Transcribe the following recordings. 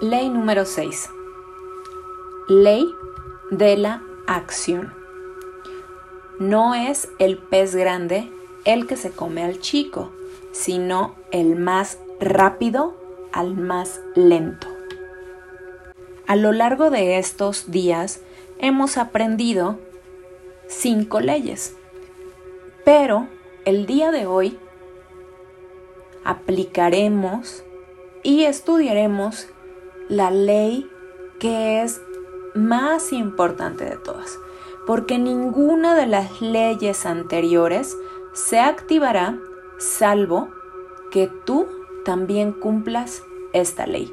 Ley número 6. Ley de la acción. No es el pez grande el que se come al chico, sino el más rápido al más lento. A lo largo de estos días hemos aprendido cinco leyes, pero el día de hoy aplicaremos y estudiaremos la ley que es más importante de todas, porque ninguna de las leyes anteriores se activará salvo que tú también cumplas esta ley.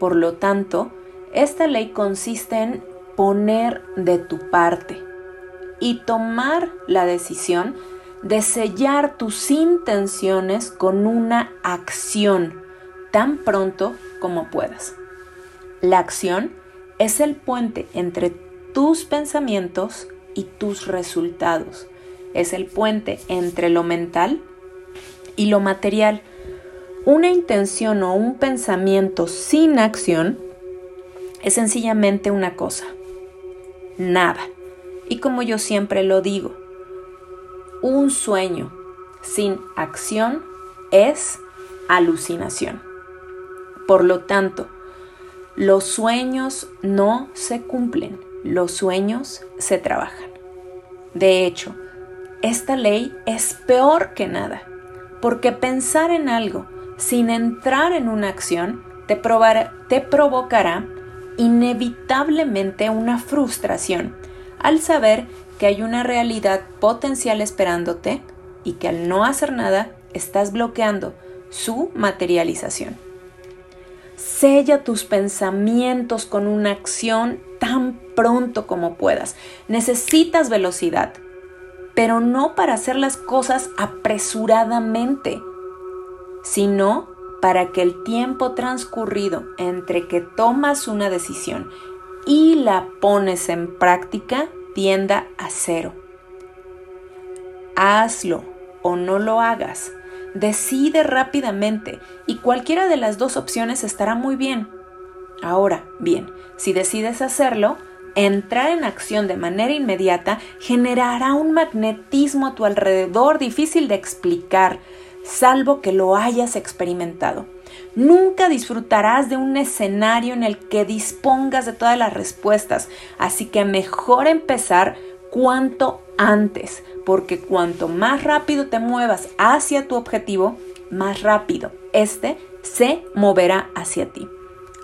Por lo tanto, esta ley consiste en poner de tu parte y tomar la decisión de sellar tus intenciones con una acción tan pronto como puedas. La acción es el puente entre tus pensamientos y tus resultados. Es el puente entre lo mental y lo material. Una intención o un pensamiento sin acción es sencillamente una cosa, nada. Y como yo siempre lo digo, un sueño sin acción es alucinación. Por lo tanto, los sueños no se cumplen, los sueños se trabajan. De hecho, esta ley es peor que nada, porque pensar en algo sin entrar en una acción te, provocará inevitablemente una frustración al saber que hay una realidad potencial esperándote y que al no hacer nada estás bloqueando su materialización. Sella tus pensamientos con una acción tan pronto como puedas. Necesitas velocidad, pero no para hacer las cosas apresuradamente, sino para que el tiempo transcurrido entre que tomas una decisión y la pones en práctica tienda a cero. Hazlo o no lo hagas. Decide rápidamente y cualquiera de las dos opciones estará muy bien. Ahora, bien, si decides hacerlo, entrar en acción de manera inmediata generará un magnetismo a tu alrededor difícil de explicar, salvo que lo hayas experimentado. Nunca disfrutarás de un escenario en el que dispongas de todas las respuestas, así que mejor empezar cuanto antes, porque cuanto más rápido te muevas hacia tu objetivo, más rápido este se moverá hacia ti.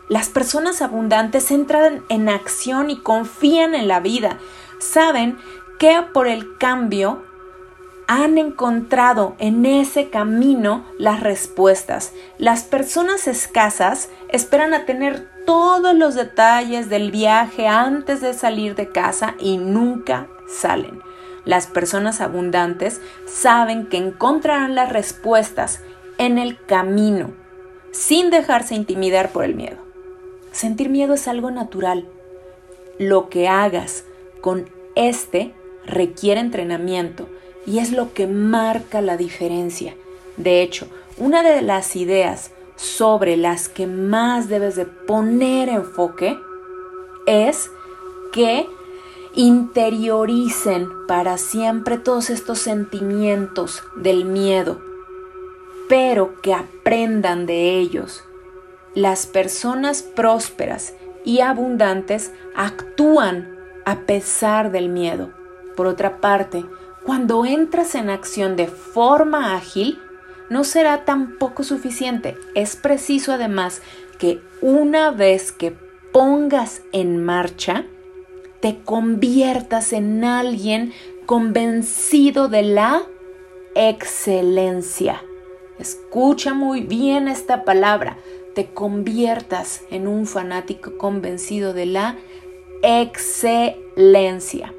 Las personas abundantes entran en acción y confían en la vida. Saben que por el cambio han encontrado en ese camino las respuestas. Las personas escasas esperan a tener todos los detalles del viaje antes de salir de casa y nunca salen. Las personas abundantes saben que encontrarán las respuestas en el camino, sin dejarse intimidar por el miedo. Sentir miedo es algo natural. Lo que hagas con este requiere entrenamiento y es lo que marca la diferencia. De hecho, una de las ideas sobre las que más debes de poner enfoque es que interioricen para siempre todos estos sentimientos del miedo, pero que aprendan de ellos. Las personas prósperas y abundantes actúan a pesar del miedo. Por otra parte, cuando entras en acción de forma ágil, no será tampoco suficiente. Es preciso además que una vez que pongas en marcha, te conviertas en alguien convencido de la excelencia. Escucha muy bien esta palabra. Te conviertas en un fanático convencido de la excelencia.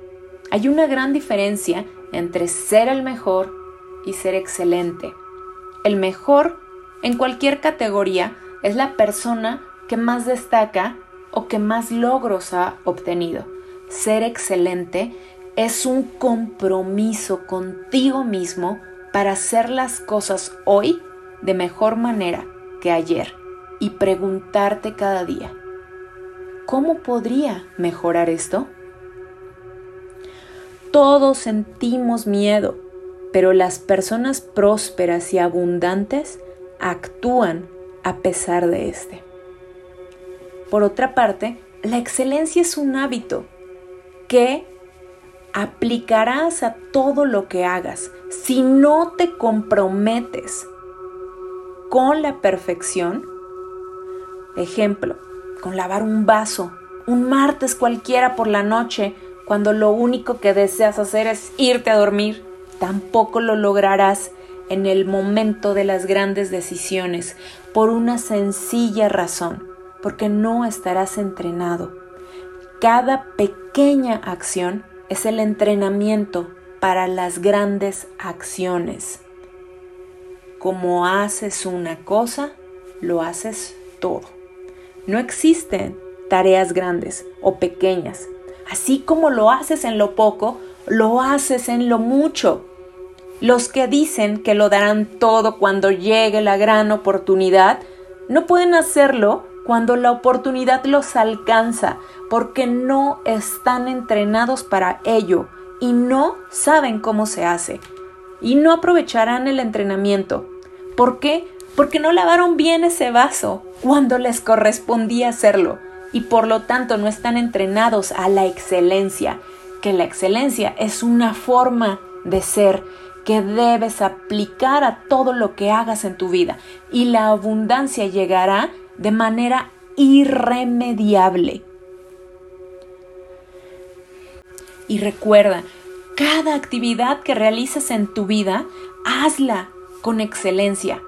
Hay una gran diferencia entre ser el mejor y ser excelente. El mejor en cualquier categoría es la persona que más destaca o que más logros ha obtenido. Ser excelente es un compromiso contigo mismo para hacer las cosas hoy de mejor manera que ayer. y preguntarte cada día, ¿cómo podría mejorar esto? Todos sentimos miedo, pero las personas prósperas y abundantes actúan a pesar de este. Por otra parte, la excelencia es un hábito que aplicarás a todo lo que hagas. Si no te comprometes con la perfección, ejemplo, con lavar un vaso, un martes cualquiera por la noche, cuando lo único que deseas hacer es irte a dormir, tampoco lo lograrás en el momento de las grandes decisiones por una sencilla razón, porque no estarás entrenado. Cada pequeña acción es el entrenamiento para las grandes acciones. Como haces una cosa, lo haces todo. No existen tareas grandes o pequeñas, Así como lo haces en lo poco, lo haces en lo mucho. Los que dicen que lo darán todo cuando llegue la gran oportunidad, no pueden hacerlo cuando la oportunidad los alcanza, porque no están entrenados para ello y no saben cómo se hace. Y no aprovecharán el entrenamiento. ¿Por qué? Porque no lavaron bien ese vaso cuando les correspondía hacerlo y por lo tanto no están entrenados a la excelencia, que la excelencia es una forma de ser que debes aplicar a todo lo que hagas en tu vida y la abundancia llegará de manera irremediable. Y recuerda, cada actividad que realices en tu vida, hazla con excelencia.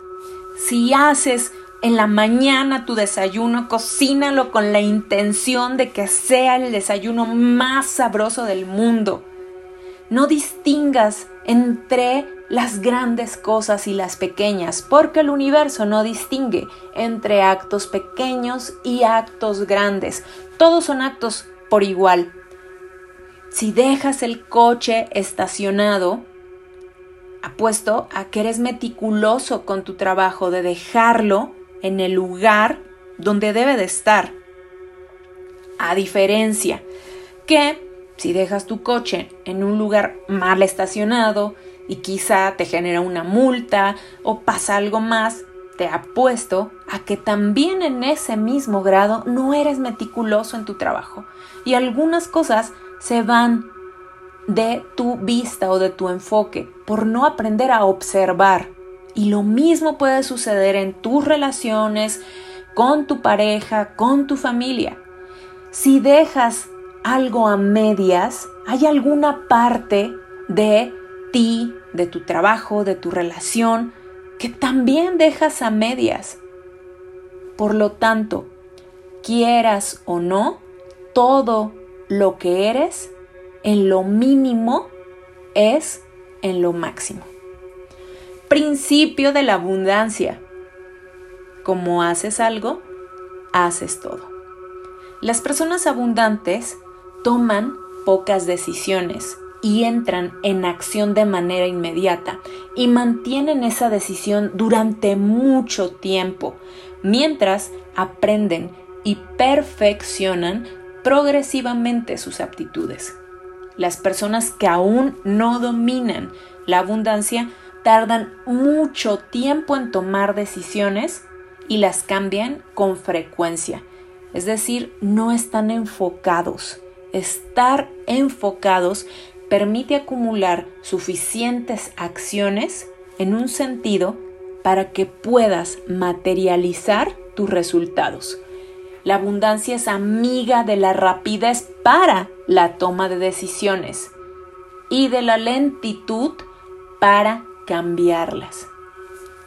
Si haces en la mañana tu desayuno, cocínalo con la intención de que sea el desayuno más sabroso del mundo. No distingas entre las grandes cosas y las pequeñas, porque el universo no distingue entre actos pequeños y actos grandes. Todos son actos por igual. Si dejas el coche estacionado, apuesto a que eres meticuloso con tu trabajo de dejarlo en el lugar donde debe de estar. A diferencia que si dejas tu coche en un lugar mal estacionado y quizá te genera una multa o pasa algo más, te apuesto a que también en ese mismo grado no eres meticuloso en tu trabajo y algunas cosas se van de tu vista o de tu enfoque por no aprender a observar y lo mismo puede suceder en tus relaciones, con tu pareja, con tu familia. Si dejas algo a medias, hay alguna parte de ti, de tu trabajo, de tu relación, que también dejas a medias. Por lo tanto, quieras o no, todo lo que eres, en lo mínimo, es en lo máximo principio de la abundancia. Como haces algo, haces todo. Las personas abundantes toman pocas decisiones y entran en acción de manera inmediata y mantienen esa decisión durante mucho tiempo, mientras aprenden y perfeccionan progresivamente sus aptitudes. Las personas que aún no dominan la abundancia tardan mucho tiempo en tomar decisiones y las cambian con frecuencia. Es decir, no están enfocados. Estar enfocados permite acumular suficientes acciones en un sentido para que puedas materializar tus resultados. La abundancia es amiga de la rapidez para la toma de decisiones y de la lentitud para cambiarlas.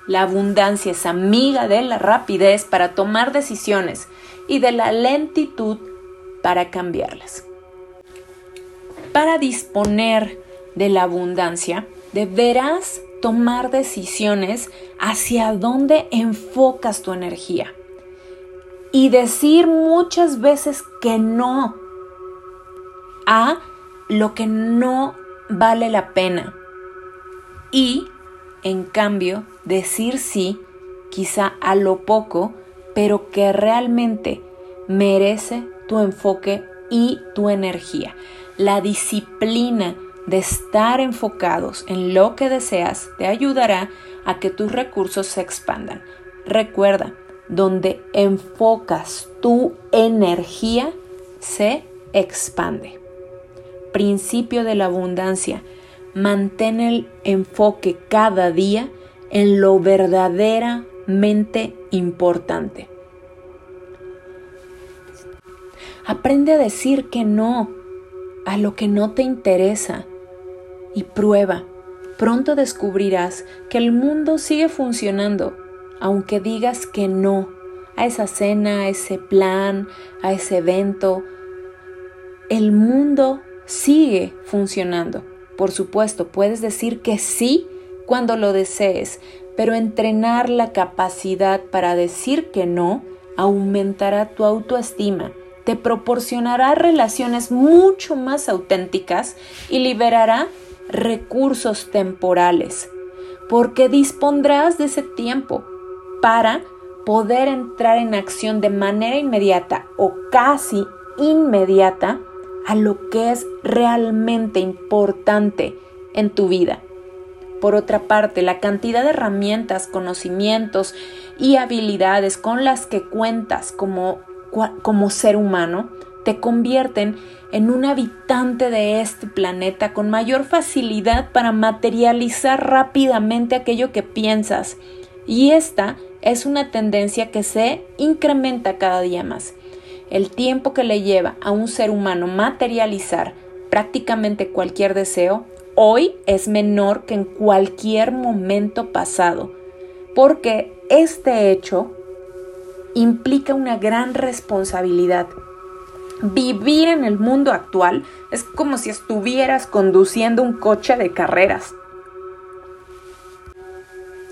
La abundancia es amiga de la rapidez para tomar decisiones y de la lentitud para cambiarlas. Para disponer de la abundancia, deberás tomar decisiones hacia dónde enfocas tu energía. Y decir muchas veces que no a lo que no vale la pena. Y, en cambio, decir sí quizá a lo poco, pero que realmente merece tu enfoque y tu energía. La disciplina de estar enfocados en lo que deseas te ayudará a que tus recursos se expandan. Recuerda, donde enfocas tu energía, se expande. Principio de la abundancia. Mantén el enfoque cada día en lo verdaderamente importante. Aprende a decir que no a lo que no te interesa y prueba. Pronto descubrirás que el mundo sigue funcionando, aunque digas que no a esa cena, a ese plan, a ese evento. El mundo sigue funcionando. Por supuesto, puedes decir que sí cuando lo desees, pero entrenar la capacidad para decir que no aumentará tu autoestima, te proporcionará relaciones mucho más auténticas y liberará recursos temporales, porque dispondrás de ese tiempo para poder entrar en acción de manera inmediata o casi inmediata a lo que es realmente importante en tu vida. Por otra parte, la cantidad de herramientas, conocimientos y habilidades con las que cuentas como, como ser humano te convierten en un habitante de este planeta con mayor facilidad para materializar rápidamente aquello que piensas. Y esta es una tendencia que se incrementa cada día más. El tiempo que le lleva a un ser humano materializar prácticamente cualquier deseo hoy es menor que en cualquier momento pasado, porque este hecho implica una gran responsabilidad. Vivir en el mundo actual es como si estuvieras conduciendo un coche de carreras.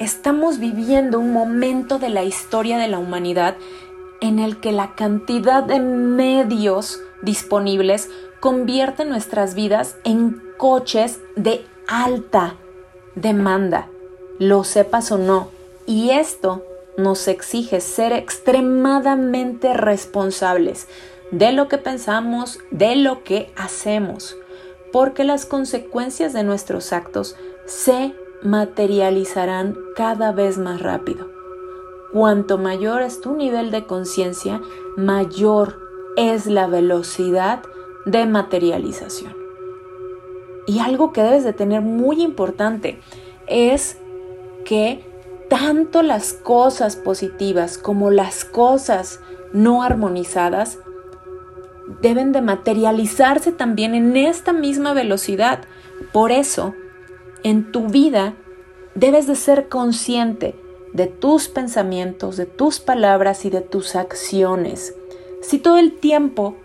Estamos viviendo un momento de la historia de la humanidad en el que la cantidad de medios disponibles convierte nuestras vidas en coches de alta demanda, lo sepas o no. Y esto nos exige ser extremadamente responsables de lo que pensamos, de lo que hacemos, porque las consecuencias de nuestros actos se materializarán cada vez más rápido. Cuanto mayor es tu nivel de conciencia, mayor es la velocidad de materialización. Y algo que debes de tener muy importante es que tanto las cosas positivas como las cosas no armonizadas deben de materializarse también en esta misma velocidad. Por eso, en tu vida debes de ser consciente de tus pensamientos, de tus palabras y de tus acciones. Si todo el tiempo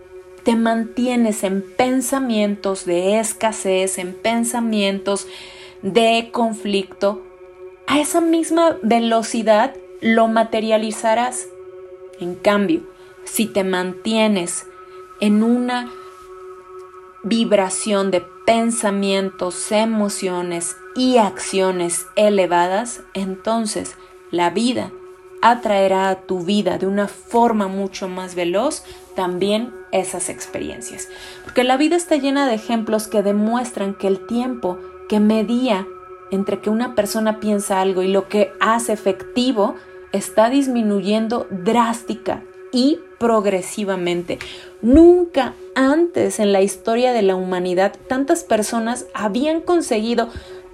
te mantienes en pensamientos de escasez, en pensamientos de conflicto, a esa misma velocidad lo materializarás. En cambio, si te mantienes en una vibración de pensamientos, emociones y acciones elevadas, entonces la vida atraerá a tu vida de una forma mucho más veloz también esas experiencias. Porque la vida está llena de ejemplos que demuestran que el tiempo que medía entre que una persona piensa algo y lo que hace efectivo está disminuyendo drástica y progresivamente. Nunca antes en la historia de la humanidad tantas personas habían conseguido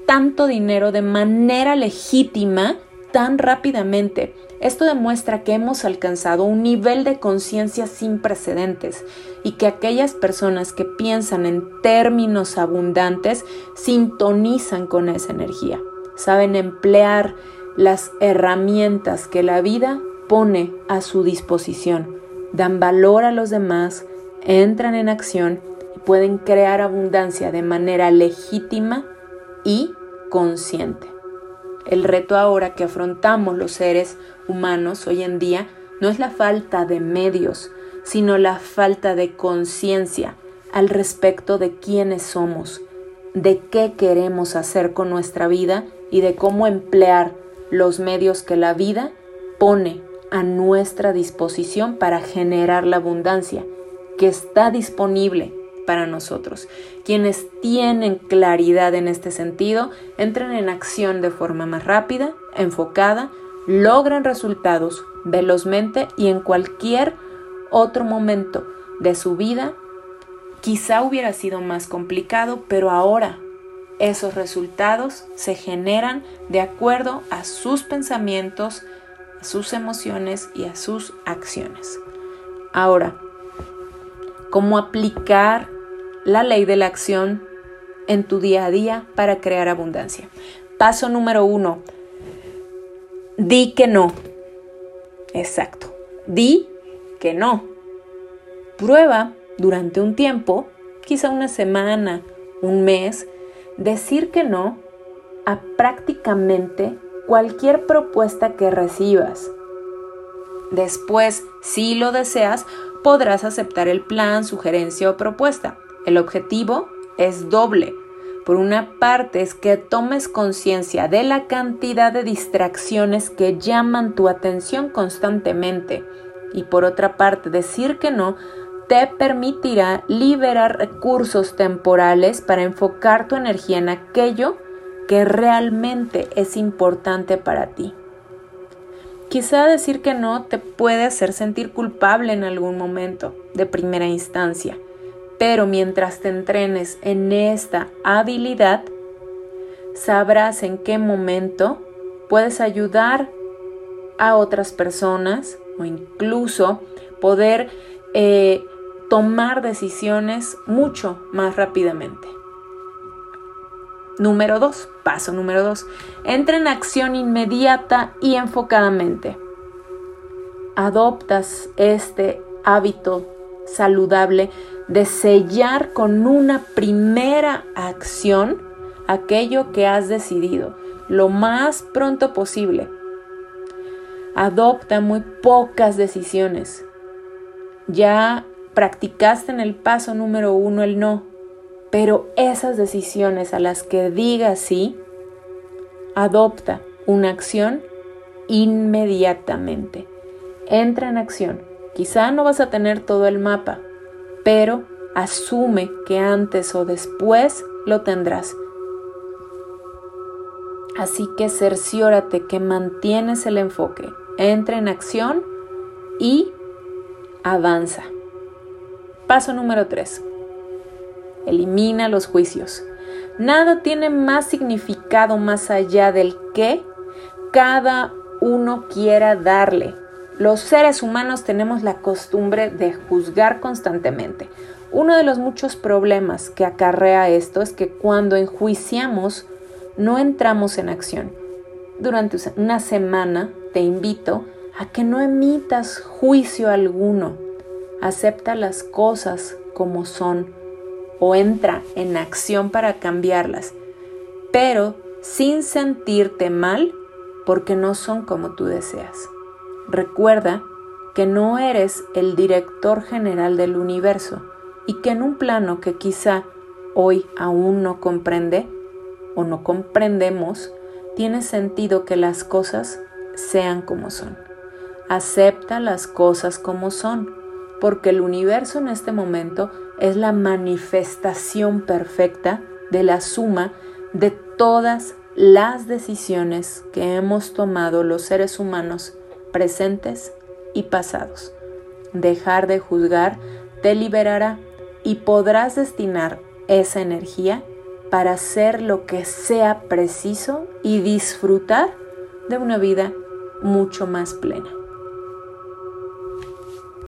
tanto dinero de manera legítima tan rápidamente. Esto demuestra que hemos alcanzado un nivel de conciencia sin precedentes y que aquellas personas que piensan en términos abundantes sintonizan con esa energía, saben emplear las herramientas que la vida pone a su disposición, dan valor a los demás, entran en acción y pueden crear abundancia de manera legítima y consciente. El reto ahora que afrontamos los seres humanos hoy en día no es la falta de medios, sino la falta de conciencia al respecto de quiénes somos, de qué queremos hacer con nuestra vida y de cómo emplear los medios que la vida pone a nuestra disposición para generar la abundancia que está disponible para nosotros. Quienes tienen claridad en este sentido entran en acción de forma más rápida, enfocada, logran resultados velozmente y en cualquier otro momento de su vida quizá hubiera sido más complicado, pero ahora esos resultados se generan de acuerdo a sus pensamientos, a sus emociones y a sus acciones. Ahora, ¿cómo aplicar la ley de la acción en tu día a día para crear abundancia? Paso número uno, di que no. Exacto, di que no. Prueba durante un tiempo, quizá una semana, un mes, decir que no a prácticamente cualquier propuesta que recibas. Después, si lo deseas, podrás aceptar el plan, sugerencia o propuesta. El objetivo es doble. Por una parte es que tomes conciencia de la cantidad de distracciones que llaman tu atención constantemente. Y por otra parte, decir que no te permitirá liberar recursos temporales para enfocar tu energía en aquello que realmente es importante para ti. Quizá decir que no te puede hacer sentir culpable en algún momento de primera instancia, pero mientras te entrenes en esta habilidad, sabrás en qué momento puedes ayudar a otras personas o incluso poder eh, tomar decisiones mucho más rápidamente. Número 2, paso número 2, entra en acción inmediata y enfocadamente. Adoptas este hábito saludable de sellar con una primera acción aquello que has decidido lo más pronto posible. Adopta muy pocas decisiones. Ya practicaste en el paso número uno el no, pero esas decisiones a las que digas sí, adopta una acción inmediatamente. Entra en acción. Quizá no vas a tener todo el mapa, pero asume que antes o después lo tendrás. Así que cerciórate que mantienes el enfoque. Entra en acción y avanza. Paso número 3. Elimina los juicios. Nada tiene más significado más allá del que cada uno quiera darle. Los seres humanos tenemos la costumbre de juzgar constantemente. Uno de los muchos problemas que acarrea esto es que cuando enjuiciamos no entramos en acción. Durante una semana te invito a que no emitas juicio alguno acepta las cosas como son o entra en acción para cambiarlas, pero sin sentirte mal porque no son como tú deseas. Recuerda que no eres el director general del universo y que en un plano que quizá hoy aún no comprende o no comprendemos, tiene sentido que las cosas sean como son. Acepta las cosas como son porque el universo en este momento es la manifestación perfecta de la suma de todas las decisiones que hemos tomado los seres humanos presentes y pasados. Dejar de juzgar te liberará y podrás destinar esa energía para hacer lo que sea preciso y disfrutar de una vida mucho más plena.